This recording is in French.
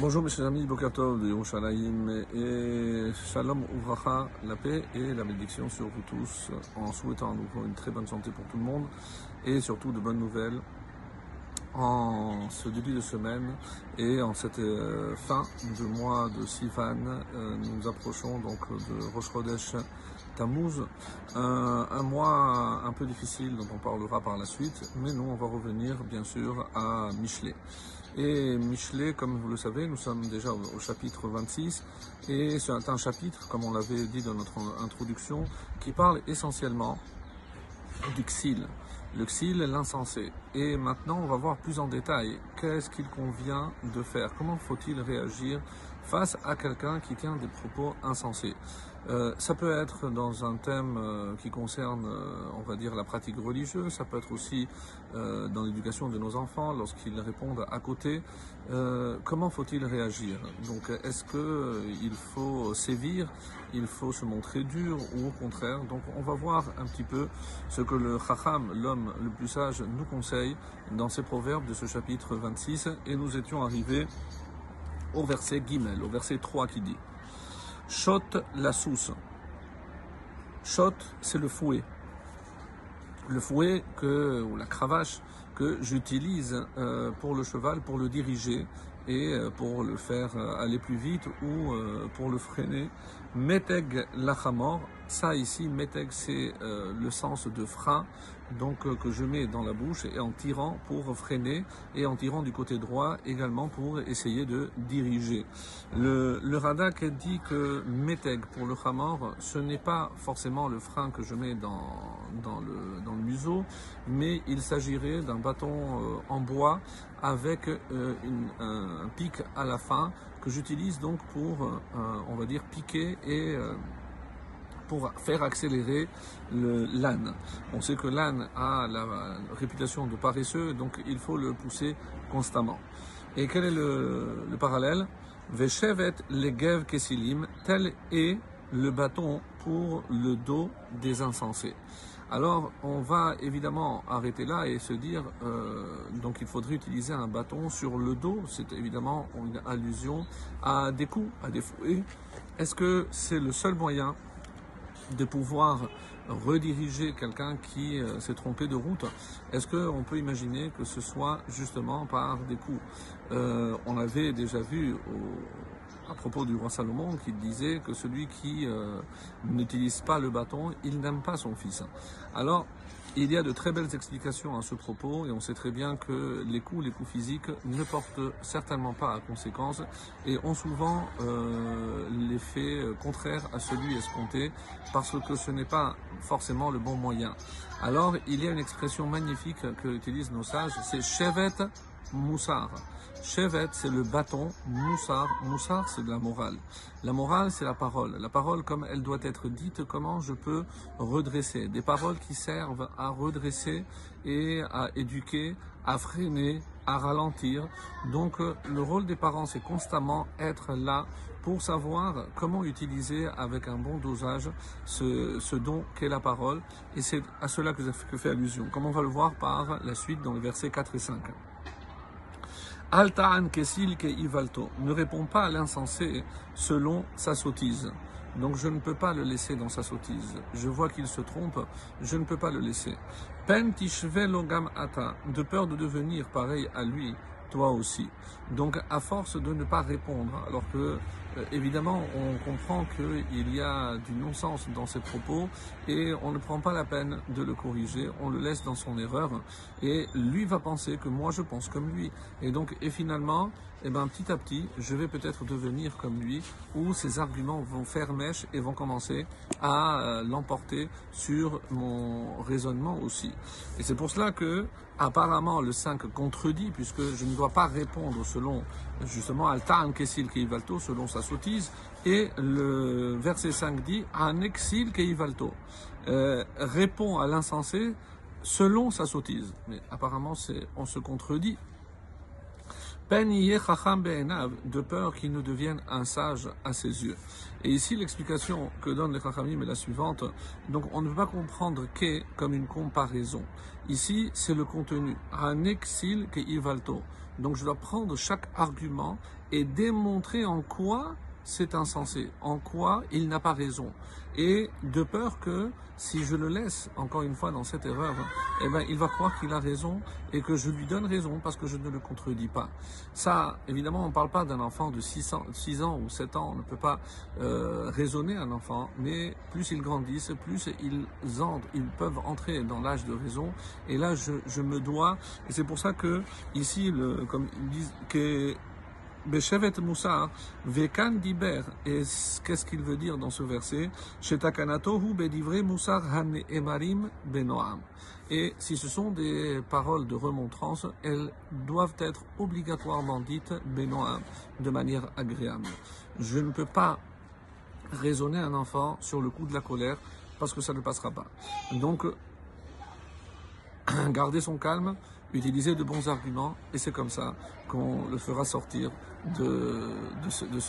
Bonjour mes chers amis, Bokertov de Yerushalayim et Shalom Uvracha, la paix et la bénédiction sur vous tous en souhaitant à nouveau une très bonne santé pour tout le monde et surtout de bonnes nouvelles en ce début de semaine et en cette euh, fin de mois de Sivan, euh, nous approchons donc de Rosh Chodesh Tammuz, un, un mois un peu difficile dont on parlera par la suite, mais nous on va revenir bien sûr à Michelet. Et Michelet, comme vous le savez, nous sommes déjà au, chapitre 26 et c'est un chapitre, comme on l'avait dit dans notre introduction, qui parle essentiellement du xil. Le xil, l'insensé. Et maintenant, on va voir plus en détail qu'est-ce qu'il convient de faire, comment faut-il réagir face à quelqu'un qui tient des propos insensés? Euh, ça peut être dans un thème euh, qui concerne, euh, on va dire, la pratique religieuse, ça peut être aussi dans l'éducation de nos enfants, lorsqu'ils répondent à côté. Comment faut-il réagir? Donc, est-ce qu'il faut sévir, il faut se montrer dur ou au contraire? Donc, on va voir un petit peu ce que le Chacham, l'homme le plus sage, nous conseille dans ces proverbes de ce chapitre 26 et nous étions arrivés au verset Gimel, au verset 3 qui dit Shot la souce. Shot, c'est le fouet. Le fouet que, ou la cravache que j'utilise euh, pour le cheval, pour le diriger et euh, pour le faire euh, aller plus vite ou pour le freiner. Meteg lachamor, ça ici, meteg c'est le sens de frein, donc euh, que je mets dans la bouche et en tirant pour freiner et en tirant du côté droit également pour essayer de diriger. Le, le Radak dit que meteg pour le chamor, ce n'est pas forcément le frein que je mets dans, dans, le, dans le museau, mais il s'agirait d'un bâton euh, en bois avec euh, un, un, pic à la fin que j'utilise donc pour, on va dire, piquer et pour faire accélérer l'âne. On sait que l'âne a la réputation de paresseux, donc il faut le pousser constamment. Et quel est le, le parallèle? Veshevet legev kesilim, tel est le bâton pour le dos des insensés. Alors, on va évidemment arrêter là et se dire, euh, donc il faudrait utiliser un bâton sur le dos. C'est évidemment une allusion à des coups, à des fouets. Est-ce que c'est le seul moyen de pouvoir rediriger quelqu'un qui euh, s'est trompé de route, est-ce qu'on peut imaginer que ce soit justement par des coups? Euh, On avait déjà vu au, à propos du roi Salomon qui disait que celui qui euh, n'utilise pas le bâton, il n'aime pas son fils. Alors, il y a de très belles explications à ce propos et on sait très bien que les coups, les coups physiques ne portent certainement pas à conséquence et ont souvent euh, l'effet contraire à celui escompté parce que ce n'est pas forcément le bon moyen. Alors il y a une expression magnifique que utilisent nos sages, c'est chevet moussar. Chevet, c'est le bâton. Moussar, moussar, c'est de la morale. La morale, c'est la parole. La parole, comme elle doit être dite, comment je peux redresser? Des paroles qui servent à redresser et à éduquer, à freiner, à ralentir. Donc, le rôle des parents, c'est constamment être là pour savoir comment utiliser avec un bon dosage ce, don qu'est la parole. Et c'est à cela que je fais allusion. Comme on va le voir par la suite dans les versets 4 et 5. Altaan kesil ke ivalto. Ne répond pas à l'insensé selon sa sottise. Donc je ne peux pas le laisser dans sa sottise. Je vois qu'il se trompe, je ne peux pas le laisser. Pen logam ata. De peur de devenir pareil à lui, toi aussi. Donc à force de ne pas répondre, alors que euh, évidemment on comprend qu'il y a du non-sens dans ses propos et on ne prend pas la peine de le corriger, on le laisse dans son erreur et lui va penser que moi je pense comme lui. Et donc et finalement, eh ben, petit à petit, je vais peut-être devenir comme lui, où ses arguments vont faire mèche et vont commencer à euh, l'emporter sur mon raisonnement aussi. Et c'est pour cela que, apparemment, le 5 contredit, puisque je ne dois pas répondre selon, justement, Altan Kessil Keivalto, selon sa sottise, et le verset 5 dit, Anexil Keivalto, euh, répond à l'insensé selon sa sottise. Mais apparemment, on se contredit. De peur qu'il ne devienne un sage à ses yeux. Et ici, l'explication que donne les chachamim est la suivante. Donc, on ne peut pas comprendre qu'est comme une comparaison. Ici, c'est le contenu. Hanexil ke ivalto. Donc, je dois prendre chaque argument et démontrer en quoi c'est insensé, en quoi il n'a pas raison. Et de peur que si je le laisse encore une fois dans cette erreur, eh ben, il va croire qu'il a raison et que je lui donne raison parce que je ne le contredis pas. Ça, évidemment, on ne parle pas d'un enfant de 6 ans, 6 ans ou 7 ans, on ne peut pas euh, raisonner un enfant, mais plus ils grandissent, plus ils, entrent, ils peuvent entrer dans l'âge de raison. Et là, je, je me dois, et c'est pour ça que ici, le, comme ils disent, que Beshevet Vekan Diber. Et qu'est-ce qu'il veut dire dans ce verset? Shetakanato bedivre han emarim. Et si ce sont des paroles de remontrance, elles doivent être obligatoirement dites benoam, de manière agréable. Je ne peux pas raisonner un enfant sur le coup de la colère parce que ça ne passera pas. Donc, garder son calme, utiliser de bons arguments, et c'est comme ça qu'on le fera sortir de, ce, de